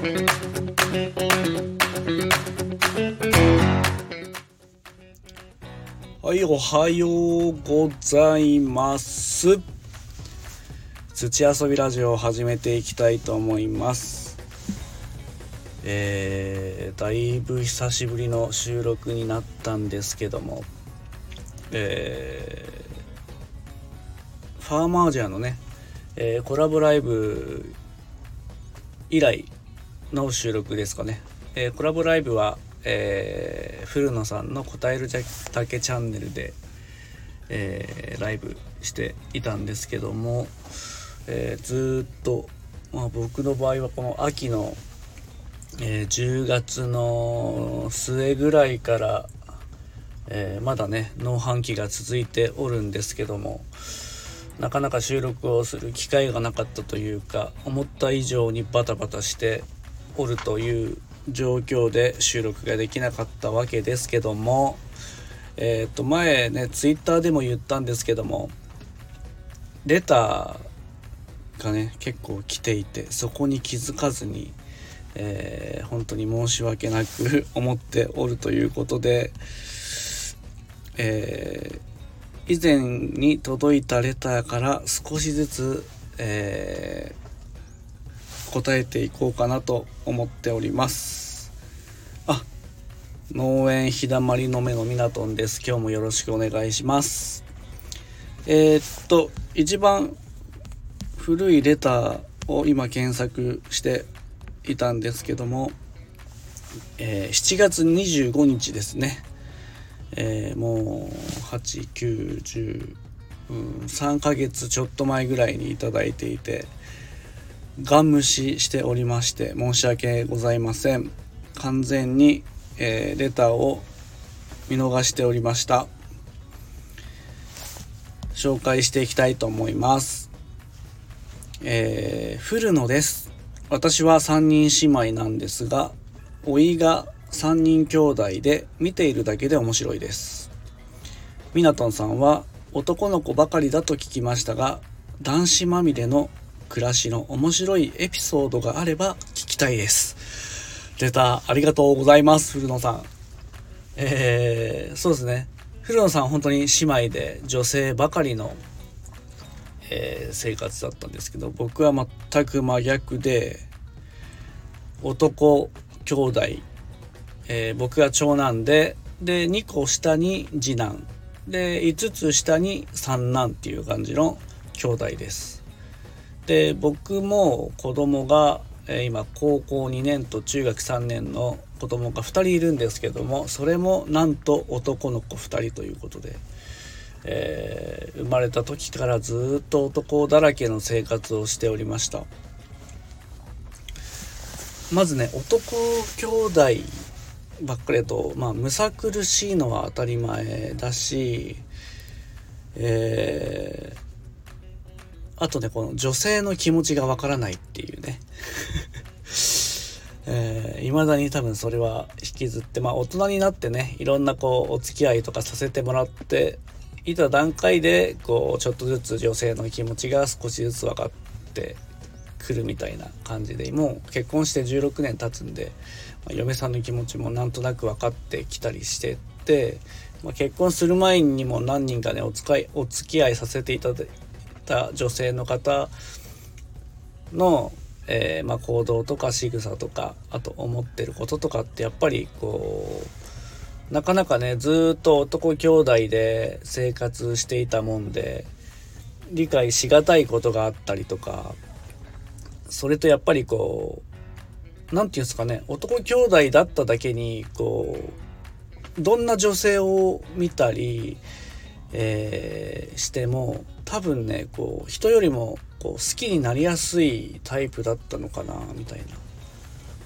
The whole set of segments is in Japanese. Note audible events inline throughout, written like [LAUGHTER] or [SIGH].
はいおはようございます。土遊びラジオを始めていきたいと思います。えー、だいぶ久しぶりの収録になったんですけども。えー、ファーマージャーのね、えー、コラボライブ以来の収録ですかね、えー、コラボライブは、えー、古野さんの「答えるだけチャンネルで」えー、ライブしていたんですけども、えー、ずっと、まあ、僕の場合はこの秋の、えー、10月の末ぐらいから、えー、まだね農飯期が続いておるんですけどもなかなか収録をする機会がなかったというか思った以上にバタバタしておるという状況で収録ができなかったわけですけどもえっ、ー、と前ねツイッターでも言ったんですけどもレターがね結構来ていてそこに気づかずに、えー、本当に申し訳なく [LAUGHS] 思っておるということでえー、以前に届いたレターから少しずつ、え、答えていこうかなと思っております。あ農園日だまりの目のみなとんです。今日もよろしくお願いします。えー、っと一番古いレターを今検索していたんですけども、えー、7月25日ですね。えー、もう8910、うん、3ヶ月ちょっと前ぐらいに頂いていてガン無視しておりまして申し訳ございません。完全に、えー、レターを見逃しておりました。紹介していきたいと思います。えー、古野です。私は3人姉妹なんですが老いが3人兄弟で見ているだけで面白いです。ミナトンさんは男の子ばかりだと聞きましたが男子まみれの暮らしの面白いエピソードがあれば聞きたいです。レターありがとうございます古野さん。えー、そうですね。古野さん本当に姉妹で女性ばかりの、えー、生活だったんですけど僕は全く真逆で男兄弟えー、僕が長男でで2個下に次男。で5つ下に三男っていう感じの兄弟です。で僕も子供が、え、今高校2年と中学3年の子供が2人いるんですけどもそれもなんと男の子2人ということで、えー、生まれた時からずっと男だらけの生活をしておりました。まずね男兄弟ばっかりと、まあ、むさ苦しいのは当たり前だし、えー、あとね、この女性の気持ちがわからないっていうね。[LAUGHS] えー、未だに多分それは引きずって、まあ大人になってね、いろんなこう、お付き合いとかさせてもらっていた段階で、こう、ちょっとずつ女性の気持ちが少しずつ分かってくるみたいな感じで、もう結婚して16年経つんで、まあ、嫁さんの気持ちもなんとなく分かってきたりしてって、まあ、結婚する前にも何人かねお使いお付き合いさせていただいてた女性の方の、えー、まあ、行動とか仕草とかあと思ってることとかってやっぱりこうなかなかねずっと男兄弟で生活していたもんで理解しがたいことがあったりとかそれとやっぱりこう何て言うんですかね男兄弟だっただけにこうどんな女性を見たり、えー、しても多分ねこう人よりもこう好きになりやすいタイプだったのかなみたいな。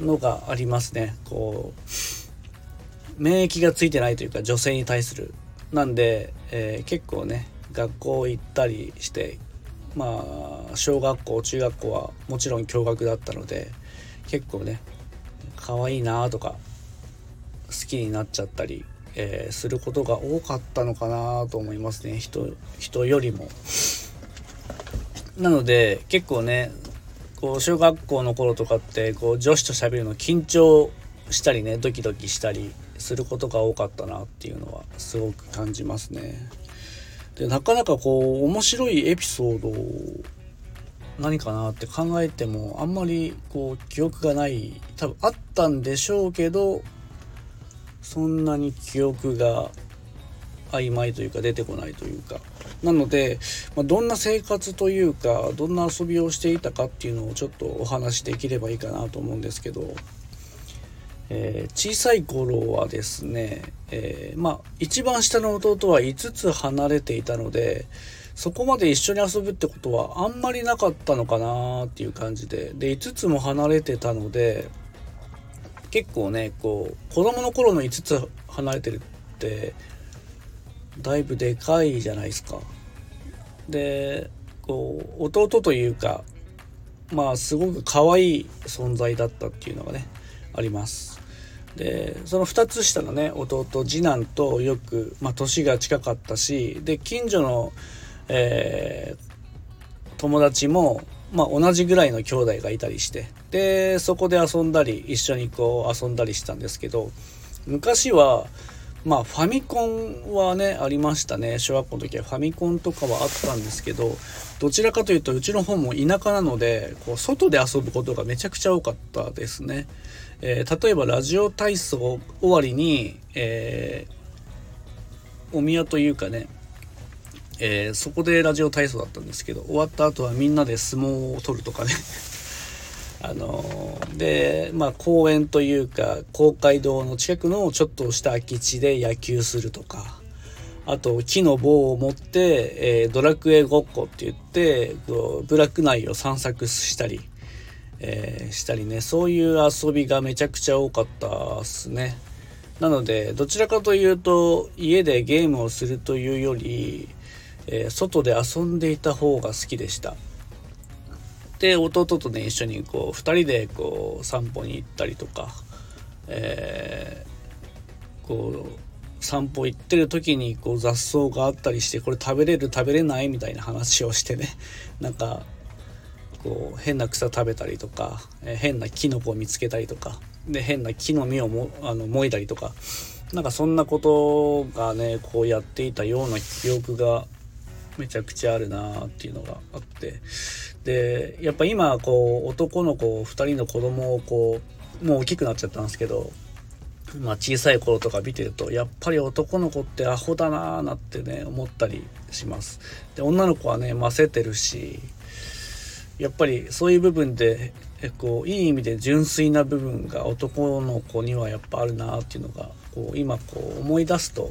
のがありますね。こう免疫がついてないというか女性に対する。なんで、えー、結構ね学校行ったりしてまあ小学校中学校はもちろん共学だったので結構ね可愛いなとか好きになっちゃったり、えー、することが多かったのかなと思いますね人人よりも。なので結構ねこう小学校の頃とかってこう女子と喋るの緊張したりねドキドキしたりすることが多かったなっていうのはすごく感じますね。でなかなかこう面白いエピソードを何かなって考えてもあんまりこう記憶がない多分あったんでしょうけどそんなに記憶が曖昧というか出てこないというか。なので、まあ、どんな生活というかどんな遊びをしていたかっていうのをちょっとお話しできればいいかなと思うんですけど、えー、小さい頃はですね、えー、まあ一番下の弟は5つ離れていたのでそこまで一緒に遊ぶってことはあんまりなかったのかなっていう感じで。で5つも離れてたので結構ねこう子供の頃の5つ離れてるってだいぶでかいじゃないですか。でこう弟というかまあすごく可愛い存在だったっていうのがねあります。でその2つ下のね弟次男とよく、まあ、年が近かったしで近所の、えー、友達も、まあ、同じぐらいの兄弟がいたりしてでそこで遊んだり一緒にこう遊んだりしたんですけど昔はまあファミコンはねありましたね。小学校の時はファミコンとかはあったんですけどどちらかというとうちの方も田舎なのでこう外で遊ぶことがめちゃくちゃ多かったですね、えー、例えばラジオ体操終わりに、えー、お宮というかねえー、そこでラジオ体操だったんですけど終わった後はみんなで相撲を取るとかね。[LAUGHS] あのでまあ公園というか公会堂の近くのちょっとした空き地で野球するとか。あと木の棒を持って、えー、ドラクエごっこって言ってこうブラック内を散策したり、えー、したりね。そういう遊びがめちゃくちゃ多かったっすね。なのでどちらかというと家でゲームをするというより、えー、外で遊んでいた方が好きでした。で弟とね一緒にこう2人でこう散歩に行ったりとか、えー、こう散歩行ってる時にこう雑草があったりしてこれ食べれる食べれない？みたいな話をしてね。[LAUGHS] なんかこう変な草食べたりとか、えー、変なキノコを見つけたりとかで変な木の実をもあのもいだりとか。なんかそんなことがねこうやっていたような記憶がめちゃくちゃあるなっていうのがあってでやっぱ今こう男の子2人の子供をこうもう大きくなっちゃったんですけどまあ小さい頃とか見てるとやっぱり男の子ってアホだなーなってね思ったりしますで女の子はねませてるしやっぱりそういう部分でえこういい意味で純粋な部分が男の子にはやっぱあるなっていうのがこう今こう思い出すと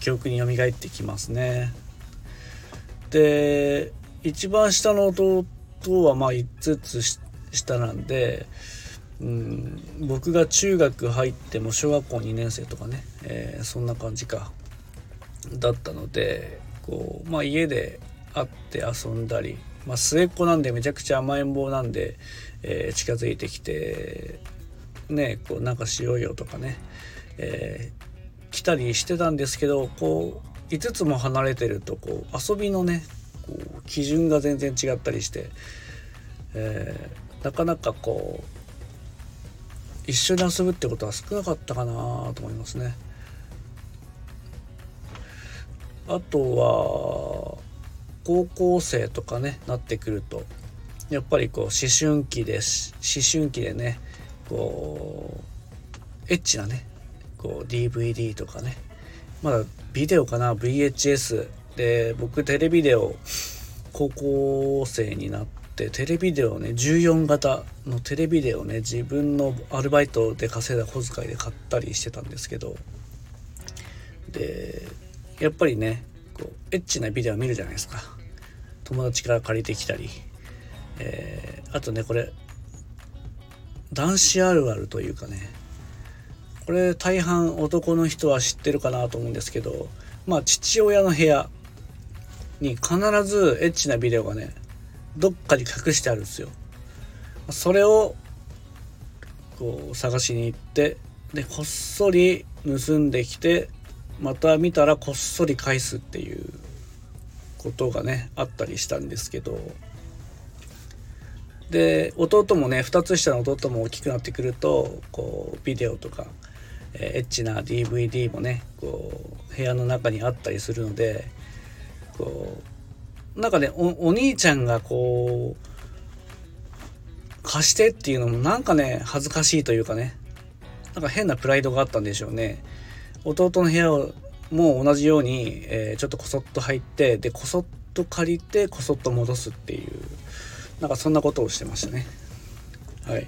記憶に蘇ってきますね。で一番下の弟はまあ5つ下なんで、うん、僕が中学入っても小学校2年生とかね、えー、そんな感じかだったのでこう、まあ、家で会って遊んだり、まあ、末っ子なんでめちゃくちゃ甘えん坊なんで、えー、近づいてきてねこうなんかしようよとかね、えー、来たりしてたんですけどこう5つも離れてるとこう遊びのねこう基準が全然違ったりして、えー、なかなかこう一緒に遊ぶってことは少なかったかなと思いますね。あとは高校生とかねなってくるとやっぱりこう思春期です思春期でねこうエッチなねこう DVD とかねまだビデオかな VHS で僕テレビデオ高校生になってテレビデオね14型のテレビデオね自分のアルバイトで稼いだ小遣いで買ったりしてたんですけど。でやっぱりねこうエッチなビデオ見るじゃないですか。友達から借りてきたり、えー、あとねこれ男子あるあるというかね。これ大半男の人は知ってるかなと思うんですけどまあ父親の部屋に必ずエッチなビデオがねどっかに隠してあるんですよ。それをこう探しに行ってでこっそり盗んできてまた見たらこっそり返すっていうことがねあったりしたんですけどで弟もね2つ下の弟も大きくなってくるとこうビデオとか、えー、エッチな DVD もねこう部屋の中にあったりするのでこうなんかねお兄ちゃんがこう貸してっていうのもなんかね恥ずかしいというかねなんか変なプライドがあったんでしょうね。弟の部屋をもう同じように、えー、ちょっとこそっと入ってでこそっと借りてこそっと戻すっていうなんかそんなことをしてましたね。はい。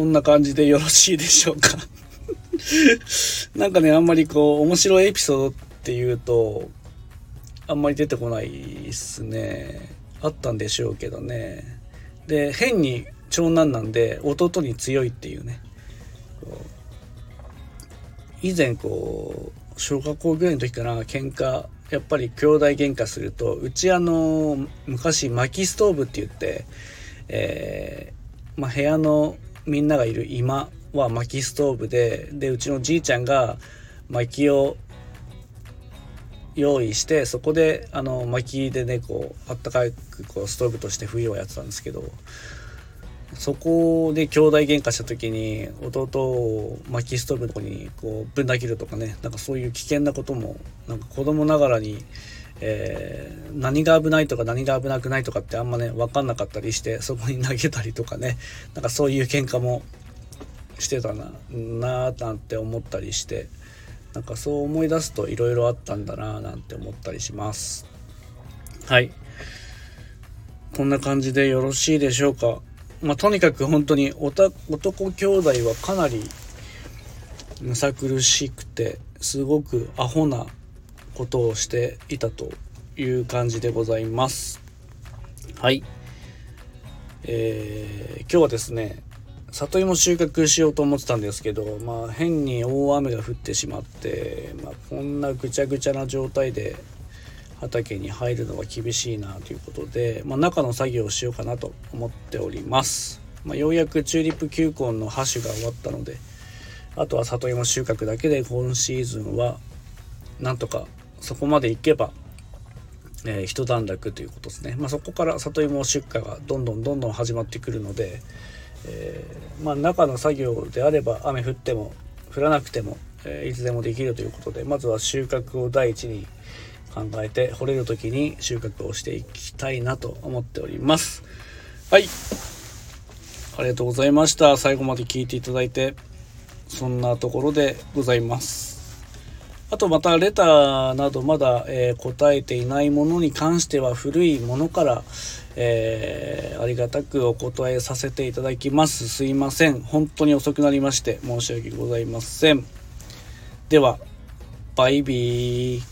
そんな感じでよろしいでしょうか。[LAUGHS] なんかねあんまりこう面白いエピソードっていうとあんまり出てこないっすね。あったんでしょうけどね。で変に長男なんで弟に強いっていうね。以前こう小学校ぐらいの時かな喧嘩やっぱり兄弟喧嘩するとうちあの昔薪ストーブって言って、えー、まあ、部屋のみんながいる居間は薪ストーブででうちのじいちゃんが薪を用意してそこであの薪でねこうあったかくこうストーブとして冬をやってたんですけどそこで兄弟喧嘩した時に弟を薪ストーブのとこにこうぶん投げるとかねなんかそういう危険なこともなんか子供ながらに、えー、何が危ないとか何が危なくないとかってあんまね分かんなかったりしてそこに投げたりとかね。なんかそういう喧嘩もしてたななーなんて思ったりして。なんかそう思い出すといろいろあったんだななんて思ったりします。はい。こんな感じでよろしいでしょうか。まあとにかく本当に男兄弟はかなりむさ苦しくてすごくアホなことをしていたという感じでございます。はい。えー、今日はですね里芋収穫しようと思ってたんですけど、まあ、変に大雨が降ってしまって、まあ、こんなぐちゃぐちゃな状態で畑に入るのは厳しいなということで、まあ、中の作業をしようかなと思っております、まあ、ようやくチューリップ球根の箸が終わったのであとは里芋収穫だけで今シーズンはなんとかそこまでいけば、えー、一段落ということですね、まあ、そこから里芋出荷がどんどんどんどん始まってくるのでえー、まあ、中の作業であれば雨降っても降らなくても、えー、いつでもできるということでまずは収穫を第一に考えて掘れる時に収穫をしていきたいなと思っております。はい。ありがとうございました。最後まで聞いていただいてそんなところでございます。あとまたレターなどまだ、えー、答えていないものに関しては古いものから、えー、ありがたくお答えさせていただきます。すいません。本当に遅くなりまして申し訳ございません。では、バイビー。